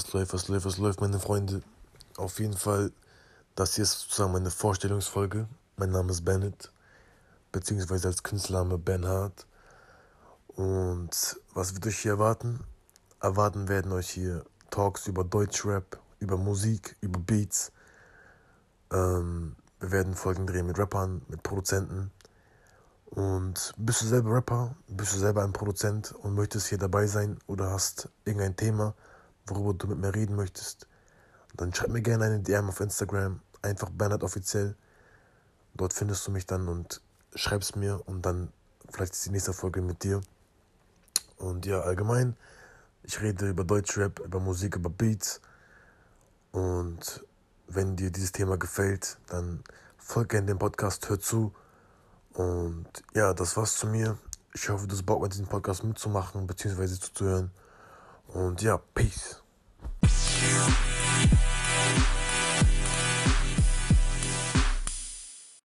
Was läuft, was läuft, was läuft, meine Freunde? Auf jeden Fall, das hier ist sozusagen meine Vorstellungsfolge. Mein Name ist Bennett, beziehungsweise als Künstlername Ben Hart. Und was wird euch hier erwarten? Erwarten werden euch hier Talks über Deutschrap, über Musik, über Beats. Ähm, wir werden Folgen drehen mit Rappern, mit Produzenten. Und bist du selber Rapper, bist du selber ein Produzent und möchtest hier dabei sein oder hast irgendein Thema, worüber du mit mir reden möchtest, dann schreib mir gerne eine DM auf Instagram, einfach Bernhard offiziell. Dort findest du mich dann und schreibst mir und dann vielleicht ist die nächste Folge mit dir. Und ja, allgemein, ich rede über Deutschrap, über Musik, über Beats. Und wenn dir dieses Thema gefällt, dann folge gerne dem Podcast, hör zu. Und ja, das war's zu mir. Ich hoffe, du hast Bock, mit diesem Podcast mitzumachen, beziehungsweise zuzuhören. Und ja, Peace.